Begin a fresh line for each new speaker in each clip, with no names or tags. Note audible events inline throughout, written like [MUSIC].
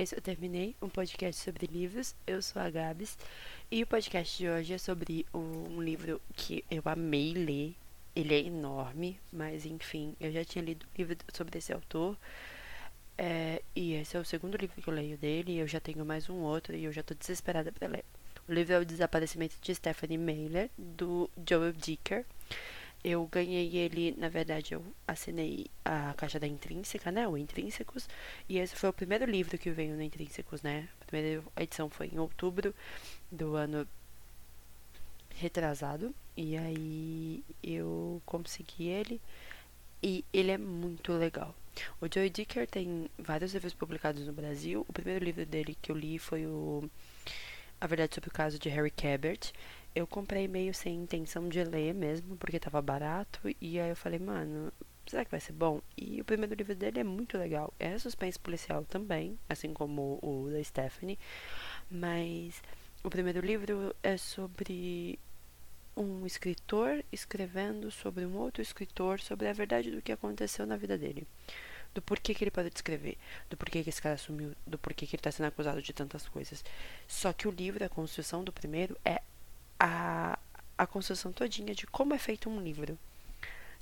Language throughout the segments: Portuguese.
esse eu terminei um podcast sobre livros. Eu sou a Gabs e o podcast de hoje é sobre um livro que eu amei ler. Ele é enorme, mas enfim, eu já tinha lido um livro sobre esse autor. É, e esse é o segundo livro que eu leio dele. Eu já tenho mais um outro e eu já tô desesperada para ler. O livro é O Desaparecimento de Stephanie Mailer, do Joel Dicker. Eu ganhei ele, na verdade, eu assinei a caixa da Intrínseca, né? O Intrínsecos. E esse foi o primeiro livro que veio no Intrínsecos, né? A primeira edição foi em outubro do ano retrasado. E aí eu consegui ele. E ele é muito legal. O Joey Dicker tem vários livros publicados no Brasil. O primeiro livro dele que eu li foi o A Verdade sobre o Caso de Harry Cabert eu comprei meio sem intenção de ler mesmo, porque tava barato. E aí eu falei, mano, será que vai ser bom? E o primeiro livro dele é muito legal. É suspense policial também, assim como o da Stephanie. Mas o primeiro livro é sobre um escritor escrevendo sobre um outro escritor sobre a verdade do que aconteceu na vida dele. Do porquê que ele parou de escrever, do porquê que esse cara sumiu, do porquê que ele está sendo acusado de tantas coisas. Só que o livro, a construção do primeiro, é a, a construção todinha de como é feito um livro.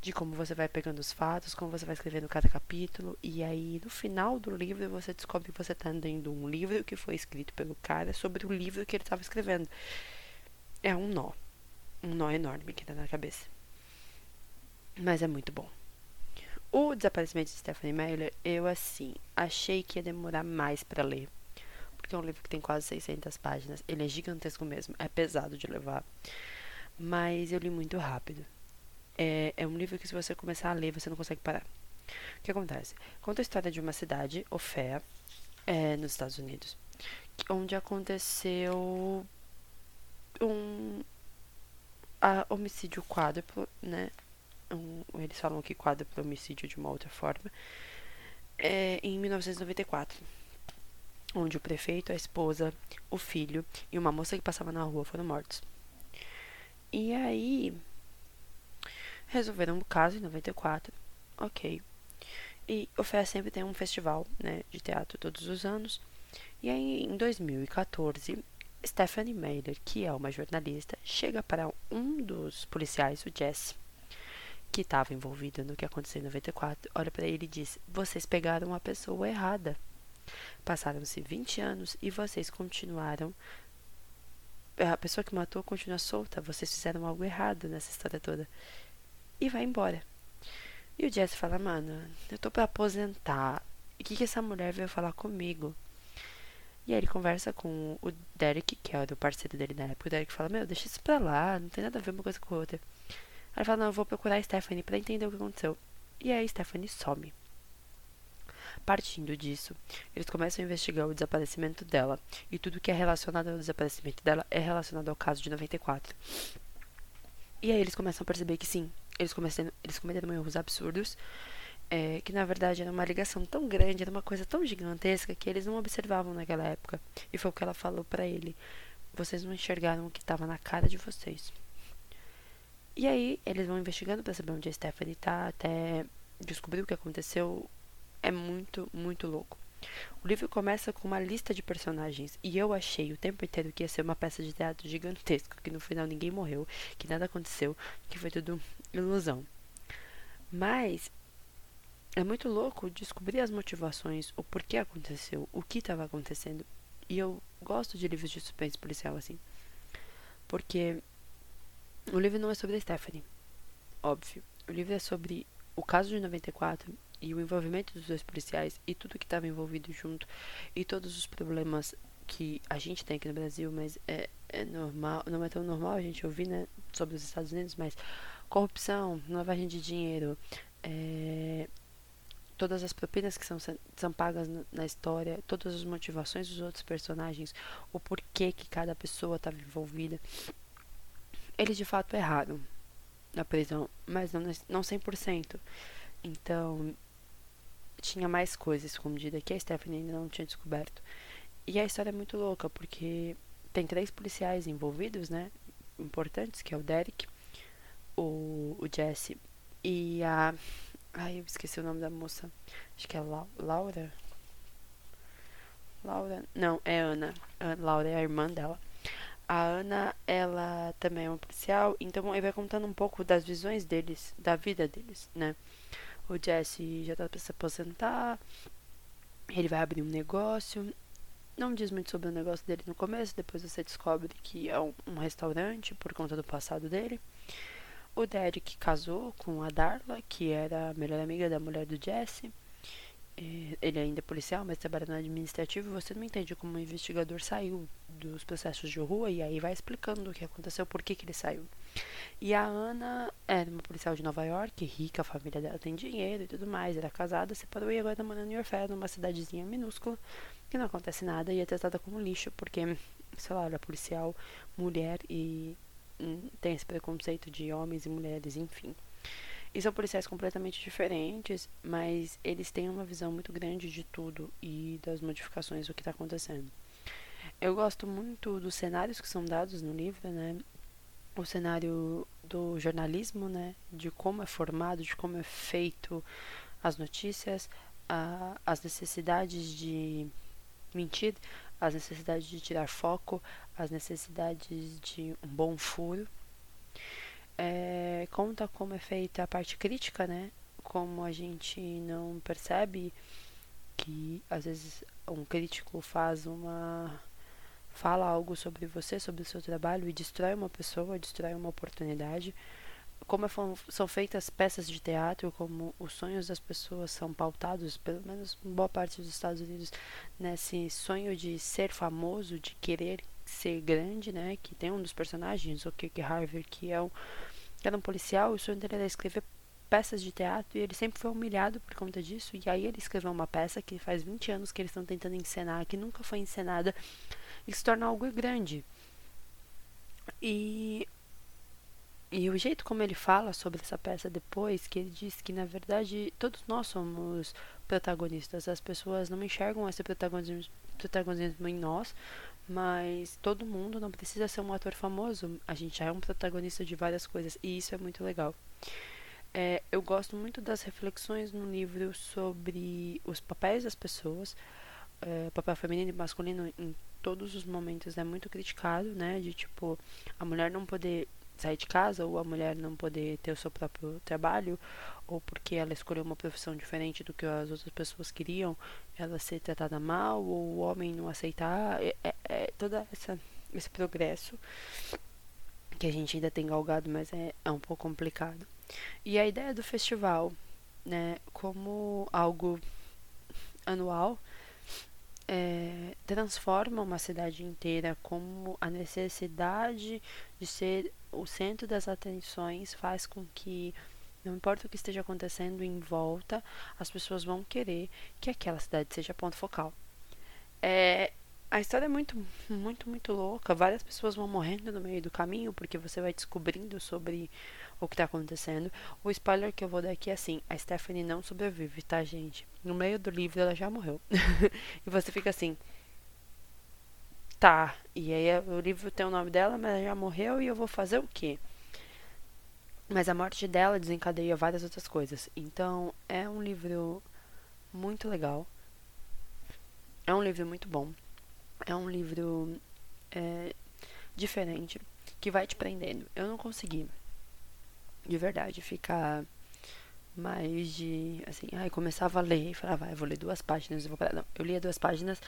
De como você vai pegando os fatos, como você vai escrevendo cada capítulo. E aí, no final do livro, você descobre que você está lendo um livro que foi escrito pelo cara sobre o livro que ele estava escrevendo. É um nó. Um nó enorme que dá na cabeça. Mas é muito bom. O Desaparecimento de Stephanie Meyer, eu assim, achei que ia demorar mais para ler porque é um livro que tem quase 600 páginas. Ele é gigantesco mesmo, é pesado de levar. Mas eu li muito rápido. É, é um livro que, se você começar a ler, você não consegue parar. O que acontece? Conta a história de uma cidade, Ofea, é, nos Estados Unidos, onde aconteceu um a, homicídio quádruplo, né? Um, eles falam que quádruplo homicídio de uma outra forma, é, em 1994 onde o prefeito, a esposa, o filho e uma moça que passava na rua foram mortos. E aí resolveram o caso em 94. Ok. E o FEA sempre tem um festival né, de teatro todos os anos. E aí, em 2014, Stephanie Mailer, que é uma jornalista, chega para um dos policiais, o Jesse, que estava envolvido no que aconteceu em 94, olha para ele e diz: Vocês pegaram a pessoa errada. Passaram-se 20 anos e vocês continuaram. A pessoa que matou continua solta. Vocês fizeram algo errado nessa história toda. E vai embora. E o Jesse fala: Mano, eu tô pra aposentar. E o que, que essa mulher veio falar comigo? E aí ele conversa com o Derek, que é o parceiro dele na época. O Derek fala: Meu, deixa isso pra lá. Não tem nada a ver uma coisa com a outra. Aí ele fala: Não, eu vou procurar a Stephanie pra entender o que aconteceu. E aí a Stephanie some. Partindo disso, eles começam a investigar o desaparecimento dela, e tudo que é relacionado ao desaparecimento dela é relacionado ao caso de 94. E aí eles começam a perceber que sim, eles, começam, eles cometeram erros absurdos, é, que na verdade era uma ligação tão grande, era uma coisa tão gigantesca que eles não observavam naquela época. E foi o que ela falou para ele: vocês não enxergaram o que estava na cara de vocês. E aí eles vão investigando para saber onde a Stephanie tá, até descobrir o que aconteceu é muito, muito louco. O livro começa com uma lista de personagens e eu achei o tempo inteiro que ia ser uma peça de teatro gigantesca, que no final ninguém morreu, que nada aconteceu, que foi tudo ilusão. Mas é muito louco descobrir as motivações, o porquê aconteceu, o que estava acontecendo. E eu gosto de livros de suspense policial assim. Porque o livro não é sobre a Stephanie, óbvio. O livro é sobre o caso de 94 e o envolvimento dos dois policiais e tudo que estava envolvido junto e todos os problemas que a gente tem aqui no Brasil, mas é, é normal, não é tão normal a gente ouvir, né, sobre os Estados Unidos, mas corrupção, lavagem de dinheiro, é, todas as propinas que são, são pagas na história, todas as motivações dos outros personagens, o porquê que cada pessoa estava envolvida. Eles de fato erraram na prisão, mas não, não 100%. Então, tinha mais coisa escondida que a Stephanie ainda não tinha descoberto. E a história é muito louca, porque tem três policiais envolvidos, né? Importantes, que é o Derek, o, o Jesse e a. Ai, eu esqueci o nome da moça. Acho que é La Laura. Laura. Não, é Ana. A Laura é a irmã dela. A Ana, ela também é uma policial, então ele vai contando um pouco das visões deles, da vida deles, né? O Jesse já tá pra se aposentar, ele vai abrir um negócio. Não diz muito sobre o negócio dele no começo, depois você descobre que é um, um restaurante por conta do passado dele. O Derek casou com a Darla, que era a melhor amiga da mulher do Jesse. Ele ainda é policial, mas trabalha no administrativo. Você não entende como o investigador saiu dos processos de rua e aí vai explicando o que aconteceu, por que, que ele saiu. E a Ana era uma policial de Nova York, rica, a família dela tem dinheiro e tudo mais, era casada, separou e agora tá morando em Orfé, numa cidadezinha minúscula, que não acontece nada e é tratada como lixo, porque, sei lá, era policial, mulher e hum, tem esse preconceito de homens e mulheres, enfim. E são policiais completamente diferentes, mas eles têm uma visão muito grande de tudo e das modificações do que está acontecendo. Eu gosto muito dos cenários que são dados no livro, né? O cenário do jornalismo, né? De como é formado, de como é feito as notícias, a, as necessidades de mentir, as necessidades de tirar foco, as necessidades de um bom furo. É, conta como é feita a parte crítica, né? Como a gente não percebe que às vezes um crítico faz uma fala algo sobre você, sobre o seu trabalho e destrói uma pessoa, destrói uma oportunidade. Como é são feitas peças de teatro, como os sonhos das pessoas são pautados, pelo menos em boa parte dos Estados Unidos, nesse sonho de ser famoso, de querer ser grande, né? Que tem um dos personagens, o Kirk Harvey, que é um, era um policial, o sonho dele era escrever peças de teatro e ele sempre foi humilhado por conta disso. E aí ele escreveu uma peça que faz 20 anos que eles estão tentando encenar, que nunca foi encenada e se torna algo grande. E, e o jeito como ele fala sobre essa peça depois, que ele diz que na verdade todos nós somos protagonistas, as pessoas não enxergam esse protagonismo, protagonismo em nós, mas todo mundo não precisa ser um ator famoso, a gente já é um protagonista de várias coisas e isso é muito legal. É, eu gosto muito das reflexões no livro sobre os papéis das pessoas, é, papel feminino e masculino em todos os momentos é muito criticado, né? De tipo, a mulher não poder sair de casa ou a mulher não poder ter o seu próprio trabalho ou porque ela escolheu uma profissão diferente do que as outras pessoas queriam, ela ser tratada mal ou o homem não aceitar, é, é, é toda essa esse progresso que a gente ainda tem galgado, mas é, é um pouco complicado. E a ideia do festival, né, como algo anual, é, transforma uma cidade inteira como a necessidade de ser o centro das atenções faz com que não importa o que esteja acontecendo em volta, as pessoas vão querer que aquela cidade seja ponto focal. É, a história é muito, muito, muito louca. Várias pessoas vão morrendo no meio do caminho porque você vai descobrindo sobre o que está acontecendo. O spoiler que eu vou dar aqui é assim: a Stephanie não sobrevive, tá, gente? No meio do livro ela já morreu. [LAUGHS] e você fica assim. Tá, e aí o livro tem o nome dela, mas ela já morreu e eu vou fazer o quê? Mas a morte dela desencadeia várias outras coisas. Então é um livro muito legal. É um livro muito bom. É um livro é, diferente que vai te prendendo. Eu não consegui de verdade, ficar mais de, assim, ai, começava a ler e falava, ah, eu vou ler duas páginas, eu vou parar. Não, eu lia duas páginas,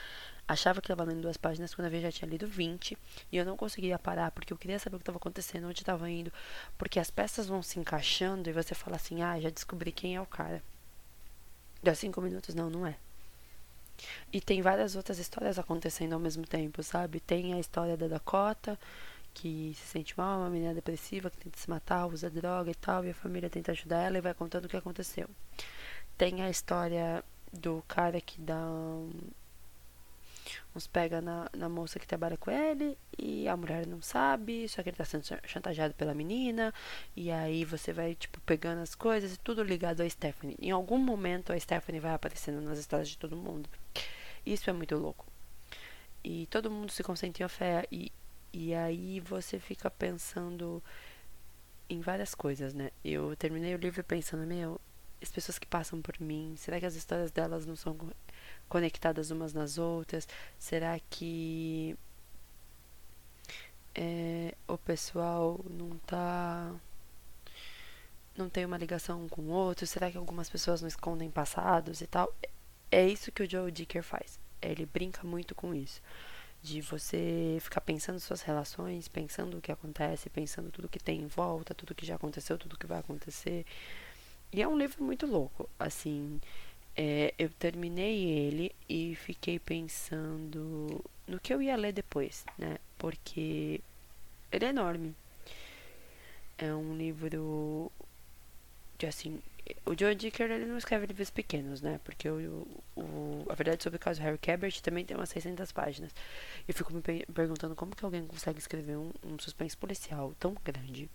achava que estava lendo duas páginas, quando eu já tinha lido 20, e eu não conseguia parar, porque eu queria saber o que estava acontecendo, onde estava indo, porque as peças vão se encaixando e você fala assim, ah, já descobri quem é o cara. Deu cinco minutos, não, não é. E tem várias outras histórias acontecendo ao mesmo tempo, sabe? Tem a história da Dakota, que se sente mal, uma menina depressiva que tenta se matar, usa droga e tal, e a família tenta ajudar ela e vai contando o que aconteceu. Tem a história do cara que dá um, uns pega na, na moça que trabalha com ele e a mulher não sabe, só que ele tá sendo chantageado pela menina, e aí você vai, tipo, pegando as coisas e tudo ligado a Stephanie. Em algum momento a Stephanie vai aparecendo nas histórias de todo mundo. Isso é muito louco. E todo mundo se concentra em fé e e aí você fica pensando em várias coisas, né? Eu terminei o livro pensando, meu, as pessoas que passam por mim, será que as histórias delas não são conectadas umas nas outras? Será que é, o pessoal não tá não tem uma ligação um com o outro? Será que algumas pessoas não escondem passados e tal? É isso que o Joe Dicker faz. Ele brinca muito com isso. De você ficar pensando suas relações, pensando o que acontece, pensando tudo que tem em volta, tudo que já aconteceu, tudo que vai acontecer. E é um livro muito louco. Assim, é, eu terminei ele e fiquei pensando no que eu ia ler depois, né? Porque ele é enorme. É um livro assim. O Joe Dicker ele não escreve livros pequenos, né? Porque o, o, a verdade sobre o caso Harry Cabert também tem umas 600 páginas. Eu fico me perguntando como que alguém consegue escrever um, um suspense policial tão grande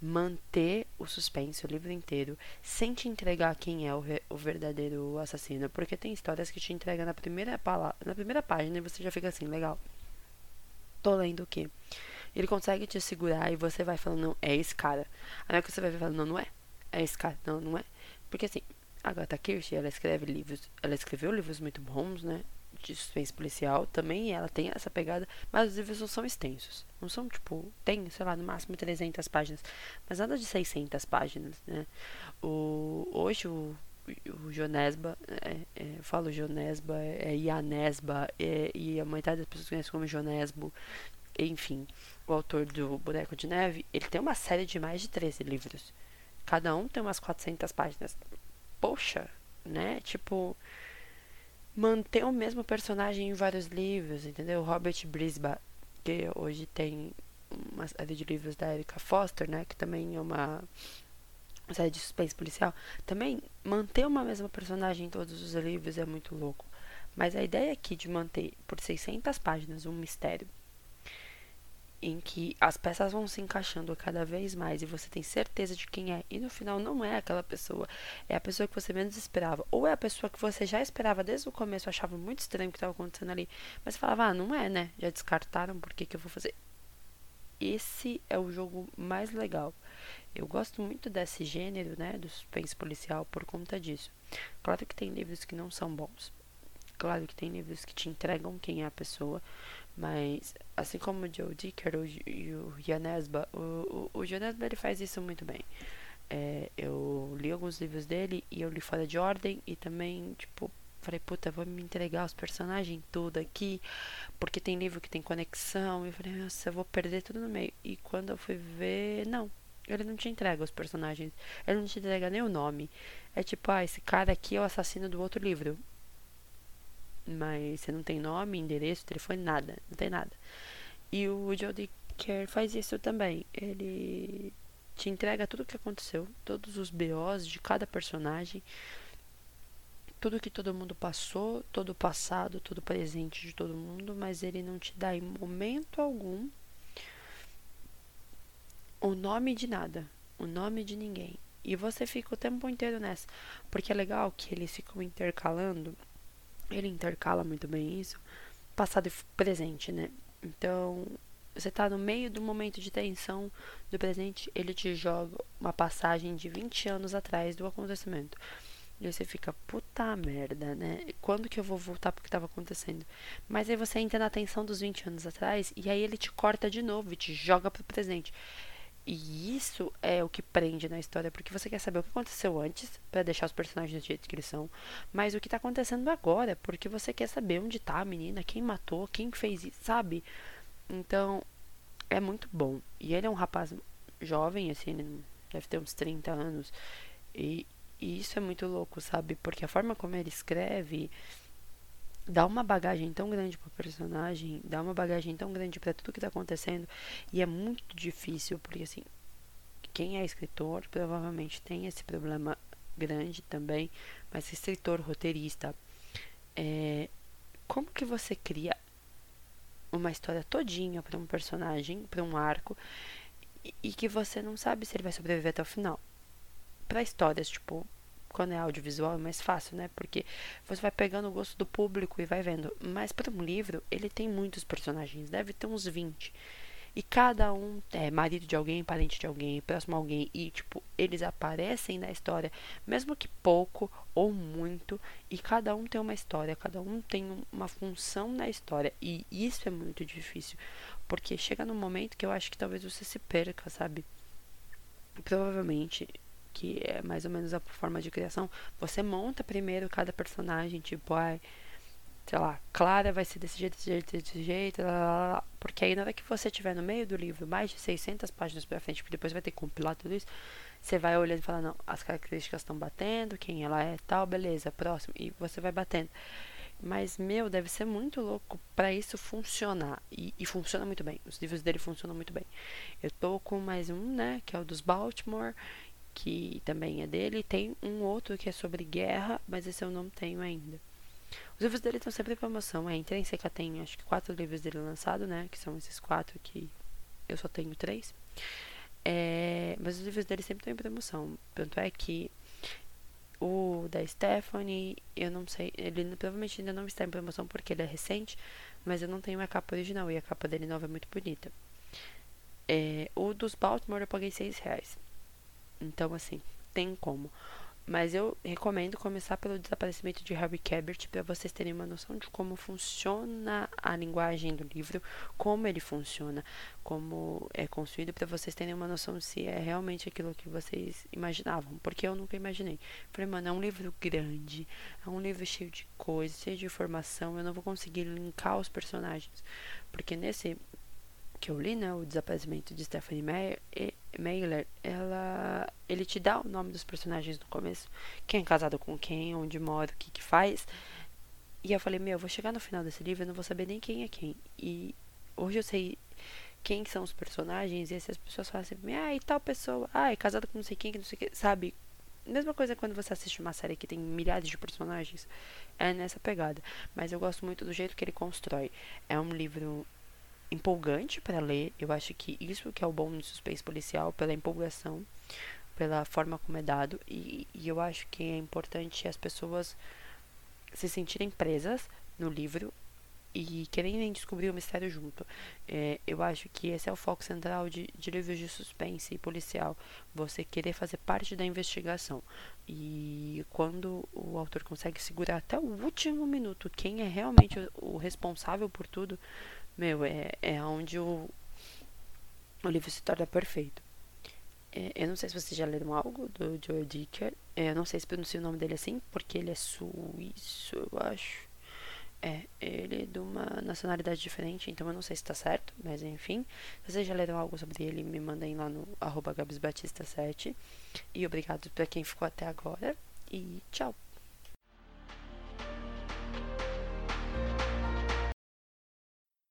manter o suspense o livro inteiro sem te entregar quem é o, o verdadeiro assassino, porque tem histórias que te entregam na primeira na primeira página e você já fica assim, legal. Tô lendo o quê? Ele consegue te segurar e você vai falando, não, é esse cara. Aí que você vai falando, não, não é. É esse cara, não, não é. Porque assim, Agatha Kirsch, ela escreve livros, ela escreveu livros muito bons, né? de suspense policial também ela tem essa pegada, mas os livros não são extensos. Não são, tipo, tem, sei lá, no máximo 300 páginas, mas nada de 600 páginas, né? O, hoje o, o Jonesba, é, é, eu falo Jonesba, é Ianesba, é, e a maioria das pessoas conhecem como Jonesbo, enfim, o autor do Boneco de Neve, ele tem uma série de mais de 13 livros. Cada um tem umas 400 páginas. Poxa, né? Tipo, manter o mesmo personagem em vários livros, entendeu? Robert Brisbane, que hoje tem uma série de livros da Erika Foster, né? Que também é uma série de suspense policial. Também manter uma mesma personagem em todos os livros é muito louco. Mas a ideia aqui de manter por 600 páginas um mistério em que as peças vão se encaixando cada vez mais e você tem certeza de quem é, e no final não é aquela pessoa, é a pessoa que você menos esperava, ou é a pessoa que você já esperava desde o começo, achava muito estranho o que estava acontecendo ali, mas falava, ah, não é, né? Já descartaram, por que, que eu vou fazer? Esse é o jogo mais legal. Eu gosto muito desse gênero, né, do suspense policial por conta disso. Claro que tem livros que não são bons. Claro que tem livros que te entregam quem é a pessoa, mas, assim como o Joe Dicker e o Janesba, o, o, o Janesba ele faz isso muito bem. É, eu li alguns livros dele e eu li fora de ordem e também, tipo, falei, puta, vou me entregar os personagens tudo aqui, porque tem livro que tem conexão. E eu falei, nossa, eu vou perder tudo no meio. E quando eu fui ver, não. Ele não te entrega os personagens. Ele não te entrega nem o nome. É tipo, ah, esse cara aqui é o assassino do outro livro mas você não tem nome, endereço, telefone, nada, não tem nada. E o Jodie Care faz isso também. Ele te entrega tudo o que aconteceu, todos os BOs de cada personagem, tudo que todo mundo passou, todo o passado, todo o presente de todo mundo, mas ele não te dá em momento algum o nome de nada, o nome de ninguém. E você fica o tempo inteiro nessa. Porque é legal que eles ficam intercalando ele intercala muito bem isso, passado e presente, né? Então, você tá no meio do momento de tensão do presente, ele te joga uma passagem de 20 anos atrás do acontecimento. E aí você fica, puta merda, né? Quando que eu vou voltar pro que estava acontecendo? Mas aí você entra na tensão dos 20 anos atrás e aí ele te corta de novo e te joga pro presente. E isso é o que prende na história, porque você quer saber o que aconteceu antes, para deixar os personagens do jeito que eles são, mas o que tá acontecendo agora, porque você quer saber onde tá a menina, quem matou, quem fez isso, sabe? Então, é muito bom. E ele é um rapaz jovem, assim, ele deve ter uns 30 anos, e, e isso é muito louco, sabe? Porque a forma como ele escreve dá uma bagagem tão grande pro personagem, dá uma bagagem tão grande para tudo que tá acontecendo, e é muito difícil, porque assim, quem é escritor provavelmente tem esse problema grande também, mas escritor, roteirista, é, como que você cria uma história todinha para um personagem, para um arco, e, e que você não sabe se ele vai sobreviver até o final? Para histórias, tipo, quando é audiovisual é mais fácil, né? Porque você vai pegando o gosto do público e vai vendo. Mas para um livro, ele tem muitos personagens, deve ter uns 20. E cada um é marido de alguém, parente de alguém, próximo a alguém. E, tipo, eles aparecem na história, mesmo que pouco ou muito. E cada um tem uma história, cada um tem uma função na história. E isso é muito difícil. Porque chega num momento que eu acho que talvez você se perca, sabe? Provavelmente que é mais ou menos a forma de criação, você monta primeiro cada personagem, tipo, ai, sei lá, Clara vai ser desse jeito, desse jeito, desse jeito, lá, lá, lá, porque aí na hora que você tiver no meio do livro, mais de 600 páginas pra frente, porque depois vai ter que compilar tudo isso, você vai olhando e falar, não, as características estão batendo, quem ela é, tal, beleza, próximo, e você vai batendo. Mas, meu, deve ser muito louco para isso funcionar. E, e, funciona muito bem. Os livros dele funcionam muito bem. Eu tô com mais um, né? Que é o dos Baltimore que também é dele. Tem um outro que é sobre guerra, mas esse eu não tenho ainda. Os livros dele estão sempre em promoção. É, Intrínseca tem acho que quatro livros dele lançados, né? Que são esses quatro que eu só tenho três. É, mas os livros dele sempre estão em promoção. Tanto é que o da Stephanie, eu não sei, ele provavelmente ainda não está em promoção porque ele é recente, mas eu não tenho a capa original e a capa dele nova é muito bonita. É, o dos Baltimore eu paguei seis reais. Então, assim, tem como. Mas eu recomendo começar pelo desaparecimento de Harry Cabert para vocês terem uma noção de como funciona a linguagem do livro, como ele funciona, como é construído, para vocês terem uma noção se é realmente aquilo que vocês imaginavam. Porque eu nunca imaginei. Falei, mano, é um livro grande, é um livro cheio de coisas, cheio de informação, eu não vou conseguir linkar os personagens. Porque nesse que eu li, né, o desaparecimento de Stephanie Meyer, Mailer, ela, ele te dá o nome dos personagens no começo, quem é casado com quem, onde mora, o que que faz. E eu falei, meu, eu vou chegar no final desse livro, eu não vou saber nem quem é quem. E hoje eu sei quem são os personagens, e essas pessoas falam assim, ah, e tal pessoa, ah, é casada com não sei quem, que não sei o que, sabe? Mesma coisa quando você assiste uma série que tem milhares de personagens, é nessa pegada. Mas eu gosto muito do jeito que ele constrói. É um livro empolgante para ler. Eu acho que isso que é o bom do suspense policial, pela empolgação, pela forma como é dado. E, e eu acho que é importante as pessoas se sentirem presas no livro e quererem descobrir o mistério junto. É, eu acho que esse é o foco central de, de livros de suspense e policial. Você querer fazer parte da investigação. E quando o autor consegue segurar até o último minuto quem é realmente o, o responsável por tudo, meu, é, é onde o, o livro se torna perfeito. É, eu não sei se vocês já leram algo do Joe Dicker. É, eu não sei se pronuncia o nome dele assim, porque ele é suíço, eu acho. É, ele é de uma nacionalidade diferente, então eu não sei se está certo, mas enfim. Se vocês já leram algo sobre ele, me mandem lá no arroba gabsbatista7. E obrigado para quem ficou até agora. E tchau!